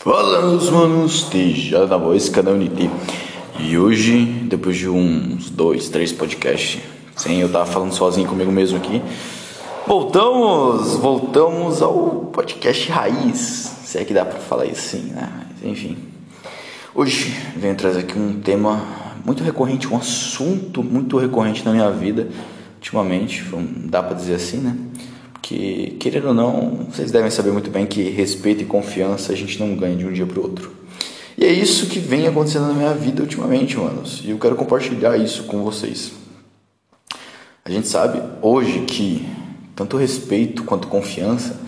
Fala meus manos, Teja na voz, canal Unity. E hoje, depois de uns dois, três podcasts, sem eu estar falando sozinho comigo mesmo aqui, voltamos, voltamos ao podcast raiz, se é que dá pra falar isso assim, né? Mas, enfim. Hoje venho trazer aqui um tema muito recorrente, um assunto muito recorrente na minha vida ultimamente, dá pra dizer assim, né? Que, querendo ou não, vocês devem saber muito bem que respeito e confiança a gente não ganha de um dia para o outro. E é isso que vem acontecendo na minha vida ultimamente, manos. E eu quero compartilhar isso com vocês. A gente sabe hoje que tanto respeito quanto confiança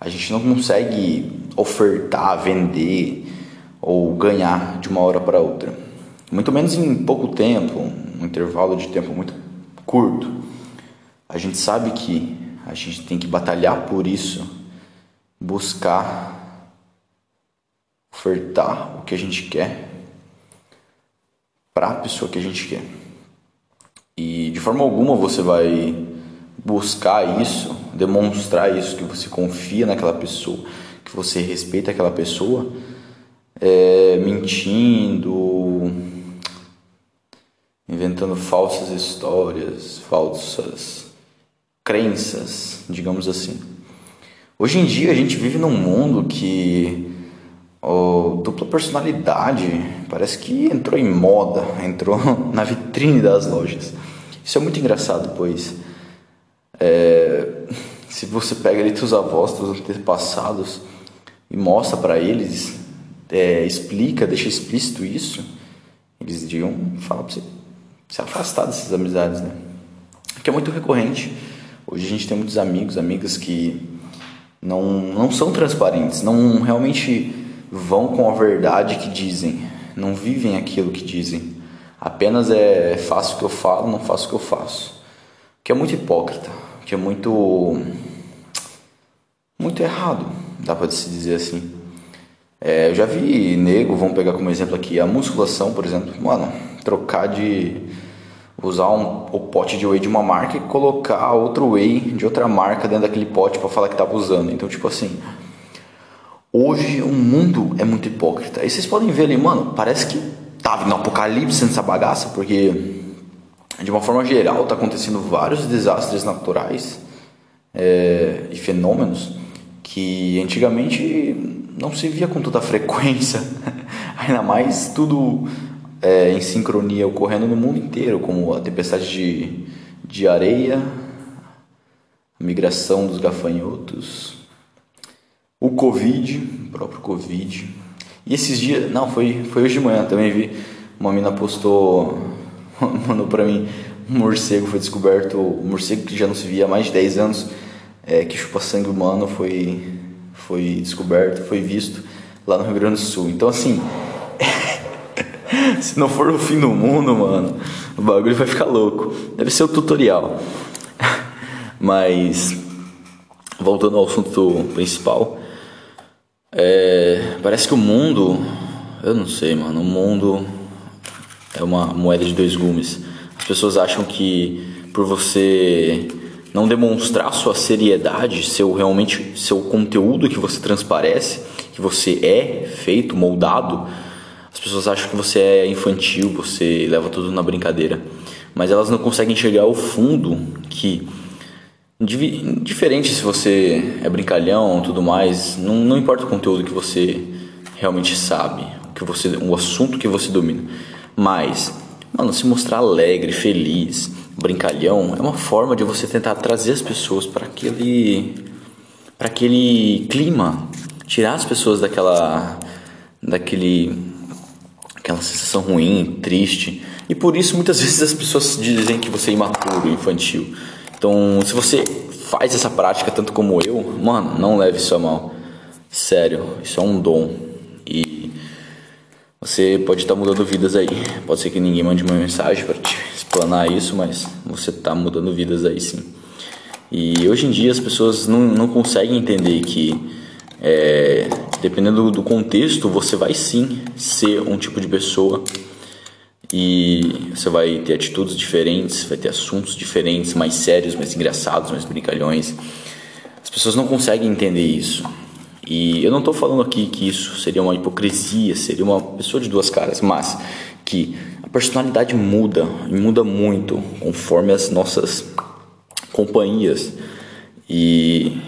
a gente não consegue ofertar, vender ou ganhar de uma hora para outra. Muito menos em pouco tempo, um intervalo de tempo muito curto. A gente sabe que a gente tem que batalhar por isso, buscar ofertar o que a gente quer para a pessoa que a gente quer. E de forma alguma você vai buscar isso, demonstrar isso, que você confia naquela pessoa, que você respeita aquela pessoa, é, mentindo, inventando falsas histórias, falsas crenças, digamos assim. Hoje em dia a gente vive num mundo que oh, dupla personalidade parece que entrou em moda, entrou na vitrine das lojas. Isso é muito engraçado, pois é, se você pega ali seus avós, seus antepassados e mostra para eles, é, explica, deixa explícito isso, eles iriam falar para você se afastar dessas amizades, né? Que é muito recorrente Hoje a gente tem muitos amigos, amigas que não, não são transparentes, não realmente vão com a verdade que dizem, não vivem aquilo que dizem. Apenas é faço o que eu falo, não faço o que eu faço. Que é muito hipócrita, que é muito muito errado, dá para se dizer assim. É, eu já vi nego, vamos pegar como exemplo aqui a musculação, por exemplo, mano, trocar de usar um, o pote de whey de uma marca e colocar outro whey de outra marca dentro daquele pote para falar que estava usando. Então, tipo assim, hoje o mundo é muito hipócrita. E vocês podem ver ali, mano, parece que tava no apocalipse nessa bagaça, porque de uma forma geral tá acontecendo vários desastres naturais é, e fenômenos que antigamente não se via com toda frequência. Ainda mais tudo é, em sincronia ocorrendo no mundo inteiro, como a tempestade de, de areia, a migração dos gafanhotos, o Covid, o próprio Covid. E esses dias, não, foi, foi hoje de manhã também vi, uma mina postou, mandou pra mim, um morcego foi descoberto, um morcego que já não se via há mais de 10 anos, é, que chupa sangue humano, foi, foi descoberto, foi visto lá no Rio Grande do Sul. Então, assim, Se não for o fim do mundo, mano, o bagulho vai ficar louco. Deve ser o tutorial. Mas, voltando ao assunto principal, é, parece que o mundo, eu não sei, mano, o mundo é uma moeda de dois gumes. As pessoas acham que por você não demonstrar sua seriedade, seu realmente seu conteúdo que você transparece, que você é feito, moldado, as pessoas acham que você é infantil, você leva tudo na brincadeira, mas elas não conseguem chegar ao fundo que diferente se você é brincalhão, tudo mais, não, não importa o conteúdo que você realmente sabe, o que você, o assunto que você domina, mas mano, se mostrar alegre, feliz, brincalhão é uma forma de você tentar trazer as pessoas para aquele para aquele clima, tirar as pessoas daquela daquele aquela sensação ruim, triste. E por isso muitas vezes as pessoas dizem que você é imaturo, infantil. Então, se você faz essa prática tanto como eu, mano, não leve isso a mal. Sério, isso é um dom. E você pode estar mudando vidas aí. Pode ser que ninguém mande uma mensagem para te explanar isso, mas você está mudando vidas aí sim. E hoje em dia as pessoas não, não conseguem entender que é, dependendo do contexto, você vai sim ser um tipo de pessoa e você vai ter atitudes diferentes, vai ter assuntos diferentes, mais sérios, mais engraçados, mais brincalhões. As pessoas não conseguem entender isso. E eu não estou falando aqui que isso seria uma hipocrisia, seria uma pessoa de duas caras, mas que a personalidade muda e muda muito conforme as nossas companhias. E,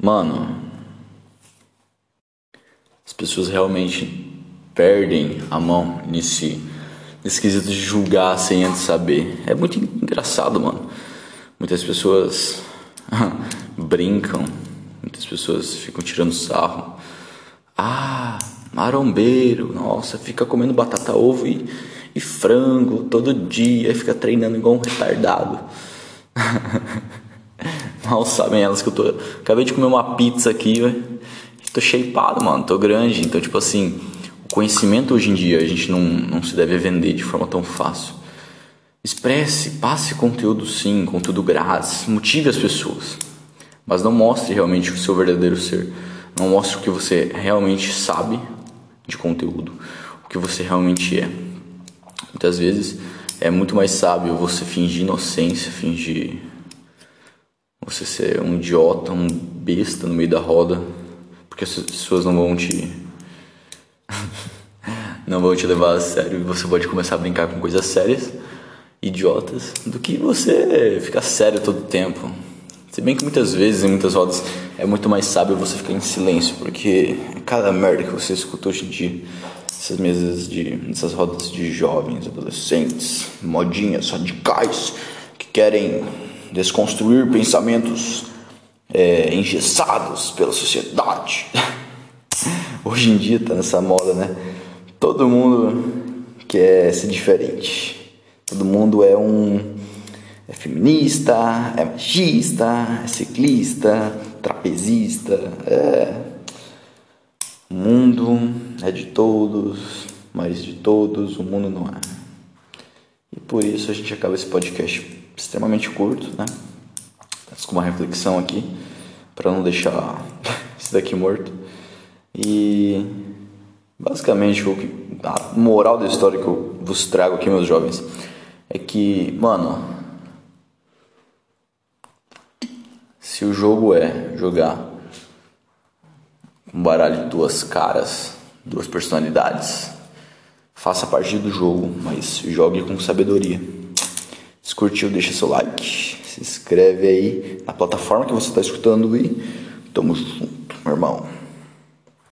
mano, pessoas realmente perdem a mão nesse, quesito de julgar sem antes saber. É muito engraçado, mano. Muitas pessoas brincam, muitas pessoas ficam tirando sarro. Ah, marombeiro, nossa, fica comendo batata, ovo e, e frango todo dia, fica treinando igual um retardado. Mal sabem elas que eu tô. Acabei de comer uma pizza aqui, tô shapeado, mano, tô grande. Então, tipo assim, o conhecimento hoje em dia a gente não, não se deve vender de forma tão fácil. Expresse, passe conteúdo sim, conteúdo grátis, motive as pessoas. Mas não mostre realmente o seu verdadeiro ser. Não mostre o que você realmente sabe de conteúdo, o que você realmente é. Muitas vezes é muito mais sábio você fingir inocência, fingir você ser um idiota, um besta no meio da roda, porque as pessoas não vão te não vão te levar a sério e você pode começar a brincar com coisas sérias, idiotas, do que você ficar sério todo o tempo. Se bem que muitas vezes, em muitas rodas, é muito mais sábio você ficar em silêncio, porque cada merda que você escuta hoje em dia, essas mesas de. essas rodas de jovens, adolescentes, modinhas radicais, que querem desconstruir pensamentos é, engessados pela sociedade. Hoje em dia tá nessa moda, né? Todo mundo quer ser diferente. Todo mundo é um é feminista, é machista, é ciclista, trapezista, é o mundo é de todos, mas de todos o mundo não é. E por isso a gente acaba esse podcast extremamente curto, né? Com uma reflexão aqui, para não deixar isso daqui morto. E basicamente a moral da história que eu vos trago aqui, meus jovens, é que, mano, se o jogo é jogar um baralho de duas caras, duas personalidades, faça parte do jogo, mas jogue com sabedoria. Se curtiu, deixa seu like, se inscreve aí na plataforma que você está escutando e tamo junto, meu irmão.